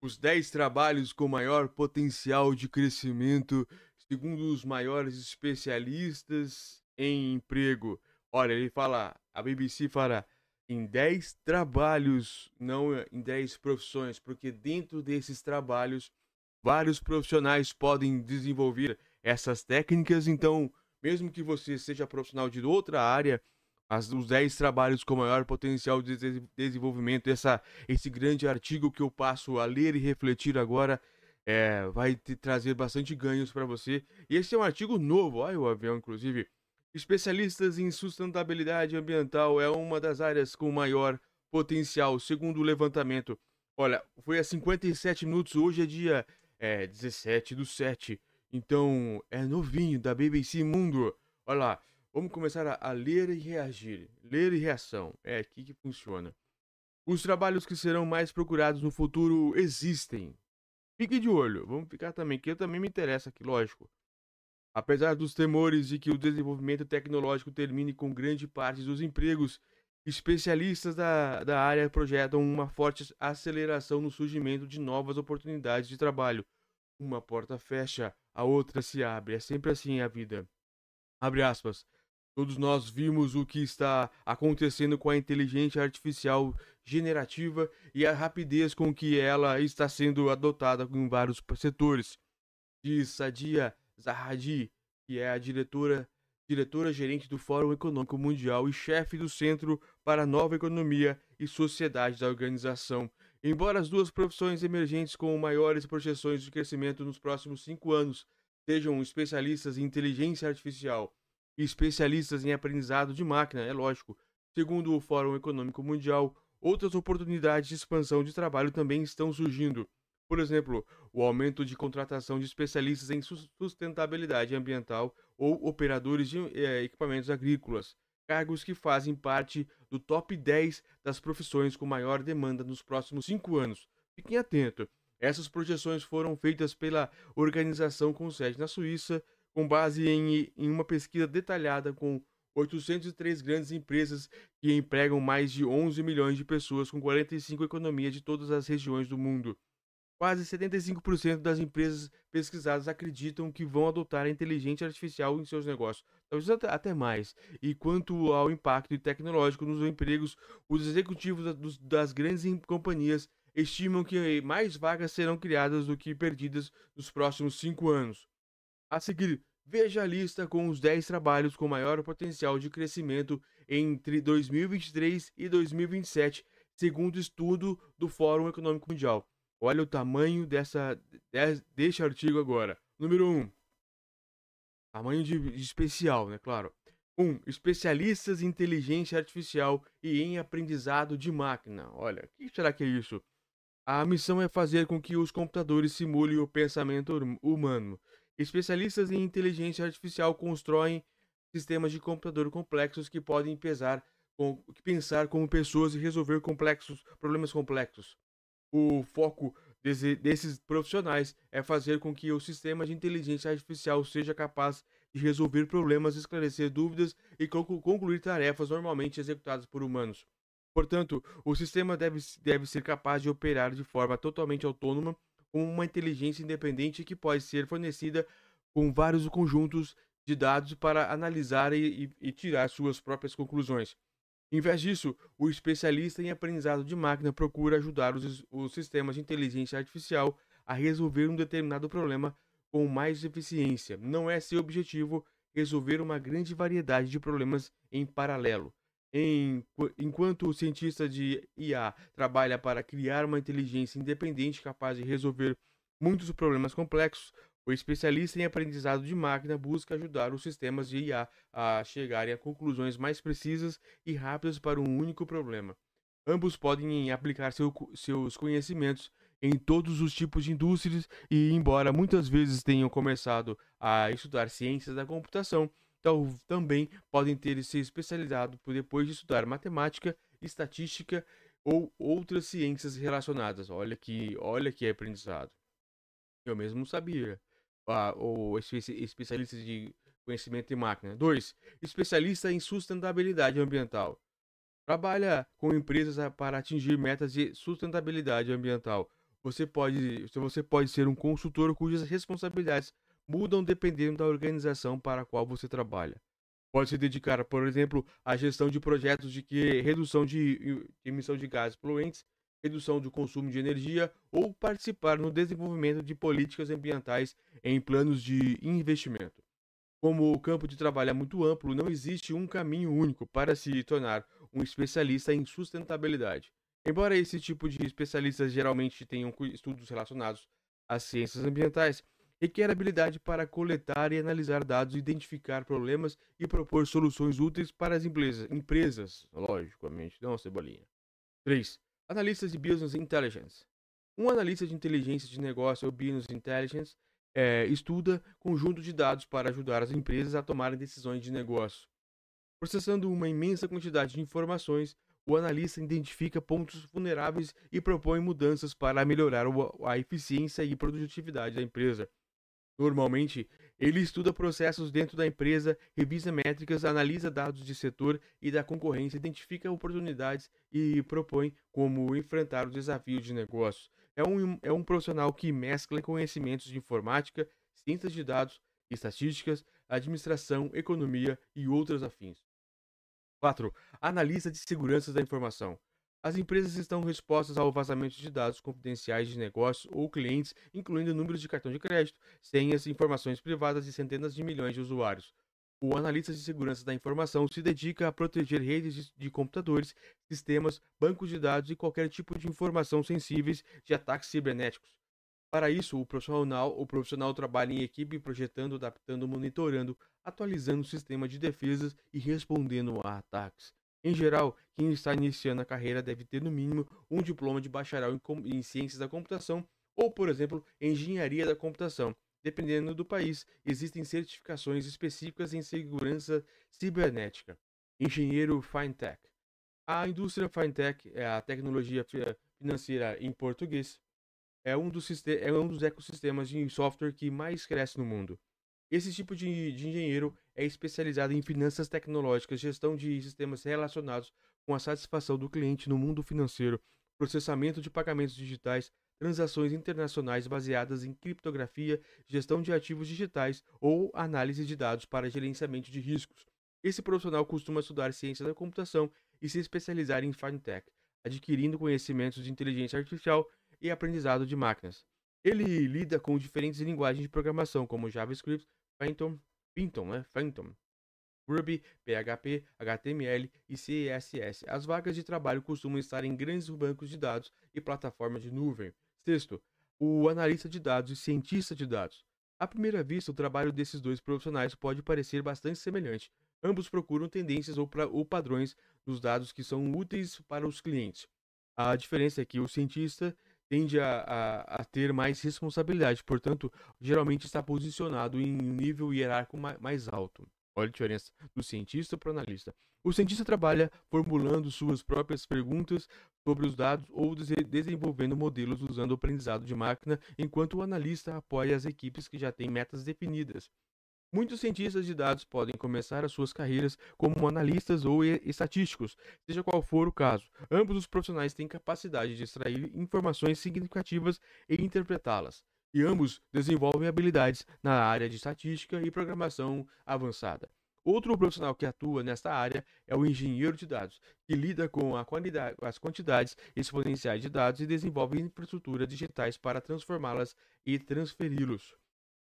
Os 10 trabalhos com maior potencial de crescimento, segundo os maiores especialistas em emprego. Olha, ele fala, a BBC fala em 10 trabalhos, não em 10 profissões, porque dentro desses trabalhos, vários profissionais podem desenvolver essas técnicas. Então, mesmo que você seja profissional de outra área, as, os 10 trabalhos com maior potencial de desenvolvimento, essa, esse grande artigo que eu passo a ler e refletir agora, é, vai te trazer bastante ganhos para você. E esse é um artigo novo, olha o avião, inclusive. Especialistas em sustentabilidade ambiental é uma das áreas com maior potencial, segundo o levantamento. Olha, foi a 57 minutos, hoje é dia é, 17 do 7, então é novinho da BBC Mundo. Olha lá, Vamos começar a, a, ler e reagir. Ler e reação. É aqui que funciona. Os trabalhos que serão mais procurados no futuro existem. Fique de olho. Vamos ficar também, que eu também me interessa aqui, lógico. Apesar dos temores de que o desenvolvimento tecnológico termine com grande parte dos empregos, especialistas da, da área projetam uma forte aceleração no surgimento de novas oportunidades de trabalho. Uma porta fecha, a outra se abre. É sempre assim a vida. Abre aspas. Todos nós vimos o que está acontecendo com a inteligência artificial generativa e a rapidez com que ela está sendo adotada em vários setores. Diz Sadia Zahadi, que é a diretora diretora gerente do Fórum Econômico Mundial e chefe do Centro para a Nova Economia e Sociedade da organização. Embora as duas profissões emergentes com maiores projeções de crescimento nos próximos cinco anos sejam especialistas em inteligência artificial e especialistas em aprendizado de máquina, é lógico. Segundo o Fórum Econômico Mundial, outras oportunidades de expansão de trabalho também estão surgindo. Por exemplo, o aumento de contratação de especialistas em sustentabilidade ambiental ou operadores de eh, equipamentos agrícolas, cargos que fazem parte do top 10 das profissões com maior demanda nos próximos cinco anos. Fiquem atentos. Essas projeções foram feitas pela organização com sede na Suíça com base em, em uma pesquisa detalhada com 803 grandes empresas que empregam mais de 11 milhões de pessoas com 45 economias de todas as regiões do mundo. Quase 75% das empresas pesquisadas acreditam que vão adotar a inteligência artificial em seus negócios, talvez até mais. E quanto ao impacto tecnológico nos empregos, os executivos das grandes companhias estimam que mais vagas serão criadas do que perdidas nos próximos cinco anos. A seguir, Veja a lista com os 10 trabalhos com maior potencial de crescimento entre 2023 e 2027, segundo estudo do Fórum Econômico Mundial. Olha o tamanho dessa, desse artigo agora. Número 1. Tamanho de, de especial, né? Claro. 1. Especialistas em inteligência artificial e em aprendizado de máquina. Olha, o que será que é isso? A missão é fazer com que os computadores simulem o pensamento humano Especialistas em inteligência artificial constroem sistemas de computador complexos que podem pesar, com, pensar como pessoas e resolver complexos problemas complexos. O foco desse, desses profissionais é fazer com que o sistema de inteligência artificial seja capaz de resolver problemas, esclarecer dúvidas e concluir tarefas normalmente executadas por humanos. Portanto, o sistema deve, deve ser capaz de operar de forma totalmente autônoma uma inteligência independente que pode ser fornecida com vários conjuntos de dados para analisar e, e, e tirar suas próprias conclusões. Em vez disso, o especialista em aprendizado de máquina procura ajudar os, os sistemas de inteligência artificial a resolver um determinado problema com mais eficiência. Não é seu objetivo resolver uma grande variedade de problemas em paralelo. Em, enquanto o cientista de IA trabalha para criar uma inteligência independente capaz de resolver muitos problemas complexos, o especialista em aprendizado de máquina busca ajudar os sistemas de IA a chegarem a conclusões mais precisas e rápidas para um único problema. Ambos podem aplicar seu, seus conhecimentos em todos os tipos de indústrias e, embora muitas vezes tenham começado a estudar ciências da computação, então, também podem ter se especializado por depois de estudar matemática, estatística ou outras ciências relacionadas. Olha que, olha que aprendizado. Eu mesmo não sabia. Ah, ou especialista de conhecimento de máquina. 2. Especialista em sustentabilidade ambiental. Trabalha com empresas para atingir metas de sustentabilidade ambiental. Você pode, você pode ser um consultor cujas responsabilidades mudam dependendo da organização para a qual você trabalha. Pode se dedicar, por exemplo, à gestão de projetos de que redução de emissão de gases poluentes, redução do consumo de energia ou participar no desenvolvimento de políticas ambientais em planos de investimento. Como o campo de trabalho é muito amplo, não existe um caminho único para se tornar um especialista em sustentabilidade. Embora esse tipo de especialistas geralmente tenham estudos relacionados às ciências ambientais, requer habilidade para coletar e analisar dados, identificar problemas e propor soluções úteis para as empresas, empresas logicamente, não cebolinha. 3. Analistas de Business Intelligence. Um analista de inteligência de negócio ou Business Intelligence é, estuda conjunto de dados para ajudar as empresas a tomarem decisões de negócio. Processando uma imensa quantidade de informações, o analista identifica pontos vulneráveis e propõe mudanças para melhorar a eficiência e produtividade da empresa. Normalmente, ele estuda processos dentro da empresa, revisa métricas, analisa dados de setor e da concorrência, identifica oportunidades e propõe como enfrentar os desafios de negócio. É um, é um profissional que mescla conhecimentos de informática, ciências de dados, estatísticas, administração, economia e outras afins. 4. Analista de segurança da informação. As empresas estão expostas ao vazamento de dados confidenciais de negócios ou clientes, incluindo números de cartão de crédito, senhas informações privadas de centenas de milhões de usuários. O analista de segurança da informação se dedica a proteger redes de computadores, sistemas, bancos de dados e qualquer tipo de informação sensíveis de ataques cibernéticos. Para isso, o profissional, o profissional trabalha em equipe projetando, adaptando, monitorando, atualizando o sistema de defesas e respondendo a ataques. Em geral, quem está iniciando a carreira deve ter no mínimo um diploma de bacharel em, em ciências da computação ou, por exemplo, engenharia da computação. Dependendo do país, existem certificações específicas em segurança cibernética. Engenheiro FinTech. A indústria FinTech é a tecnologia financeira em português. É um, dos, é um dos ecossistemas de software que mais cresce no mundo. Esse tipo de, de engenheiro é especializado em finanças tecnológicas, gestão de sistemas relacionados com a satisfação do cliente no mundo financeiro, processamento de pagamentos digitais, transações internacionais baseadas em criptografia, gestão de ativos digitais ou análise de dados para gerenciamento de riscos. Esse profissional costuma estudar ciência da computação e se especializar em fintech, adquirindo conhecimentos de inteligência artificial e aprendizado de máquinas. Ele lida com diferentes linguagens de programação, como JavaScript, Python, Python, né? Python, Ruby, PHP, HTML e CSS. As vagas de trabalho costumam estar em grandes bancos de dados e plataformas de nuvem. Sexto, o analista de dados e cientista de dados. À primeira vista, o trabalho desses dois profissionais pode parecer bastante semelhante. Ambos procuram tendências ou, ou padrões nos dados que são úteis para os clientes. A diferença é que o cientista tende a, a, a, ter mais responsabilidade, portanto, geralmente está posicionado em um nível hierárquico mais alto. Olha a diferença do cientista para o analista. O cientista trabalha formulando suas próprias perguntas sobre os dados ou desenvolvendo modelos usando o aprendizado de máquina, enquanto o analista apoia as equipes que já têm metas definidas. Muitos cientistas de dados podem começar as suas carreiras como analistas ou estatísticos, seja qual for o caso. Ambos os profissionais têm capacidade de extrair informações significativas e interpretá-las, e ambos desenvolvem habilidades na área de estatística e programação avançada. Outro profissional que atua nesta área é o engenheiro de dados, que lida com as quantidades exponenciais de dados e desenvolve infraestruturas digitais para transformá-las e transferi-los.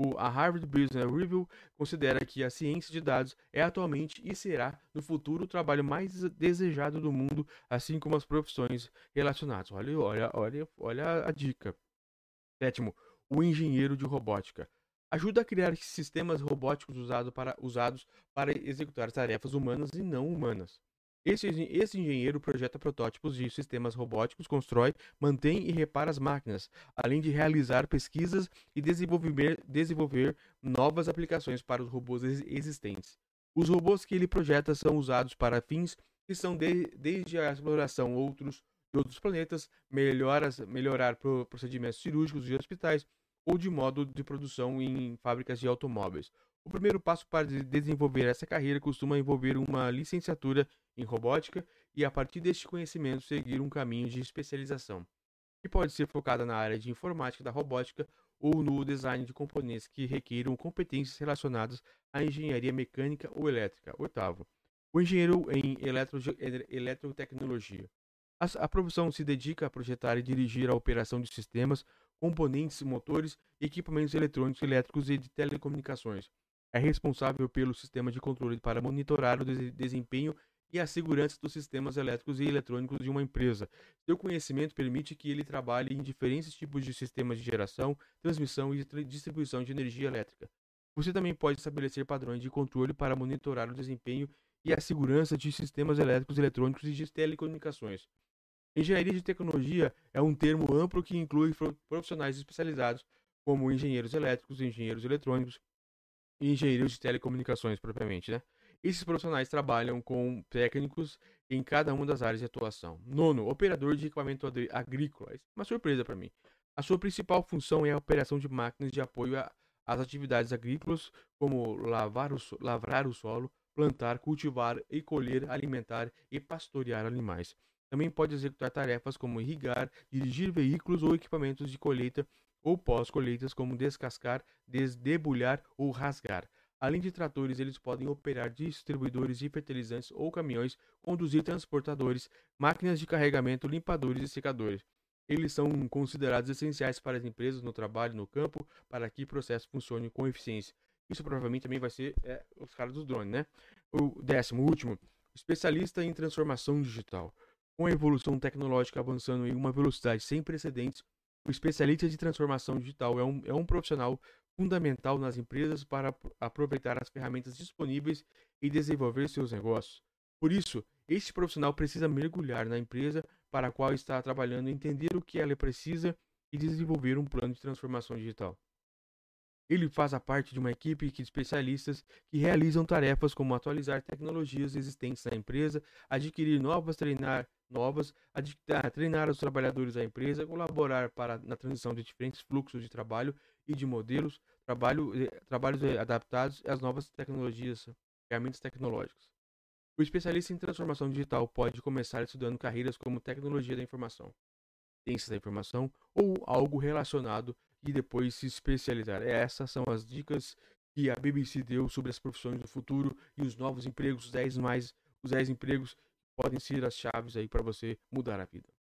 O, a Harvard Business Review considera que a ciência de dados é atualmente e será no futuro o trabalho mais desejado do mundo, assim como as profissões relacionadas. Olha, olha, olha, olha a dica. Sétimo, o engenheiro de robótica. Ajuda a criar sistemas robóticos usado para, usados para executar tarefas humanas e não humanas. Esse, esse engenheiro projeta protótipos de sistemas robóticos, constrói, mantém e repara as máquinas, além de realizar pesquisas e desenvolver, desenvolver novas aplicações para os robôs existentes. Os robôs que ele projeta são usados para fins que são de, desde a exploração outros, de outros planetas, melhoras, melhorar procedimentos cirúrgicos de hospitais ou de modo de produção em fábricas de automóveis. O primeiro passo para desenvolver essa carreira costuma envolver uma licenciatura em robótica e, a partir deste conhecimento, seguir um caminho de especialização. que pode ser focada na área de informática da robótica ou no design de componentes que requeram competências relacionadas à engenharia mecânica ou elétrica. Oitavo, o engenheiro em eletro, eletrotecnologia. A profissão se dedica a projetar e dirigir a operação de sistemas, componentes, motores, equipamentos eletrônicos, elétricos e de telecomunicações. É responsável pelo sistema de controle para monitorar o desempenho e a segurança dos sistemas elétricos e eletrônicos de uma empresa. Seu conhecimento permite que ele trabalhe em diferentes tipos de sistemas de geração, transmissão e distribuição de energia elétrica. Você também pode estabelecer padrões de controle para monitorar o desempenho e a segurança de sistemas elétricos, eletrônicos e de telecomunicações. Engenharia de tecnologia é um termo amplo que inclui profissionais especializados como engenheiros elétricos, engenheiros eletrônicos engenheiros de telecomunicações propriamente, né? Esses profissionais trabalham com técnicos em cada uma das áreas de atuação. Nono, operador de equipamento agrícola. Uma surpresa para mim. A sua principal função é a operação de máquinas de apoio às atividades agrícolas, como lavar o, lavrar o solo, plantar, cultivar e colher, alimentar e pastorear animais. Também pode executar tarefas como irrigar, dirigir veículos ou equipamentos de colheita ou pós-colheitas, como descascar, desdebulhar ou rasgar. Além de tratores, eles podem operar distribuidores de fertilizantes ou caminhões, conduzir transportadores, máquinas de carregamento, limpadores e secadores. Eles são considerados essenciais para as empresas no trabalho no campo para que o processo funcione com eficiência. Isso provavelmente também vai ser é, os caras dos drones, né? O décimo, último, especialista em transformação digital. Com a evolução tecnológica avançando em uma velocidade sem precedentes, o especialista de transformação digital é um, é um profissional fundamental nas empresas para aproveitar as ferramentas disponíveis e desenvolver seus negócios. Por isso, este profissional precisa mergulhar na empresa para a qual está trabalhando, entender o que ela precisa e desenvolver um plano de transformação digital. Ele faz a parte de uma equipe de especialistas que realizam tarefas como atualizar tecnologias existentes na empresa, adquirir novas, treinar novas, treinar os trabalhadores da empresa, colaborar para na transição de diferentes fluxos de trabalho e de modelos, trabalho, eh, trabalhos eh, adaptados às novas tecnologias, ferramentas tecnológicas. O especialista em transformação digital pode começar estudando carreiras como tecnologia da informação, ciências da informação ou algo relacionado e depois se especializar. Essas são as dicas que a BBC deu sobre as profissões do futuro e os novos empregos, os 10 mais, os 10 empregos podem ser as chaves aí para você mudar a vida.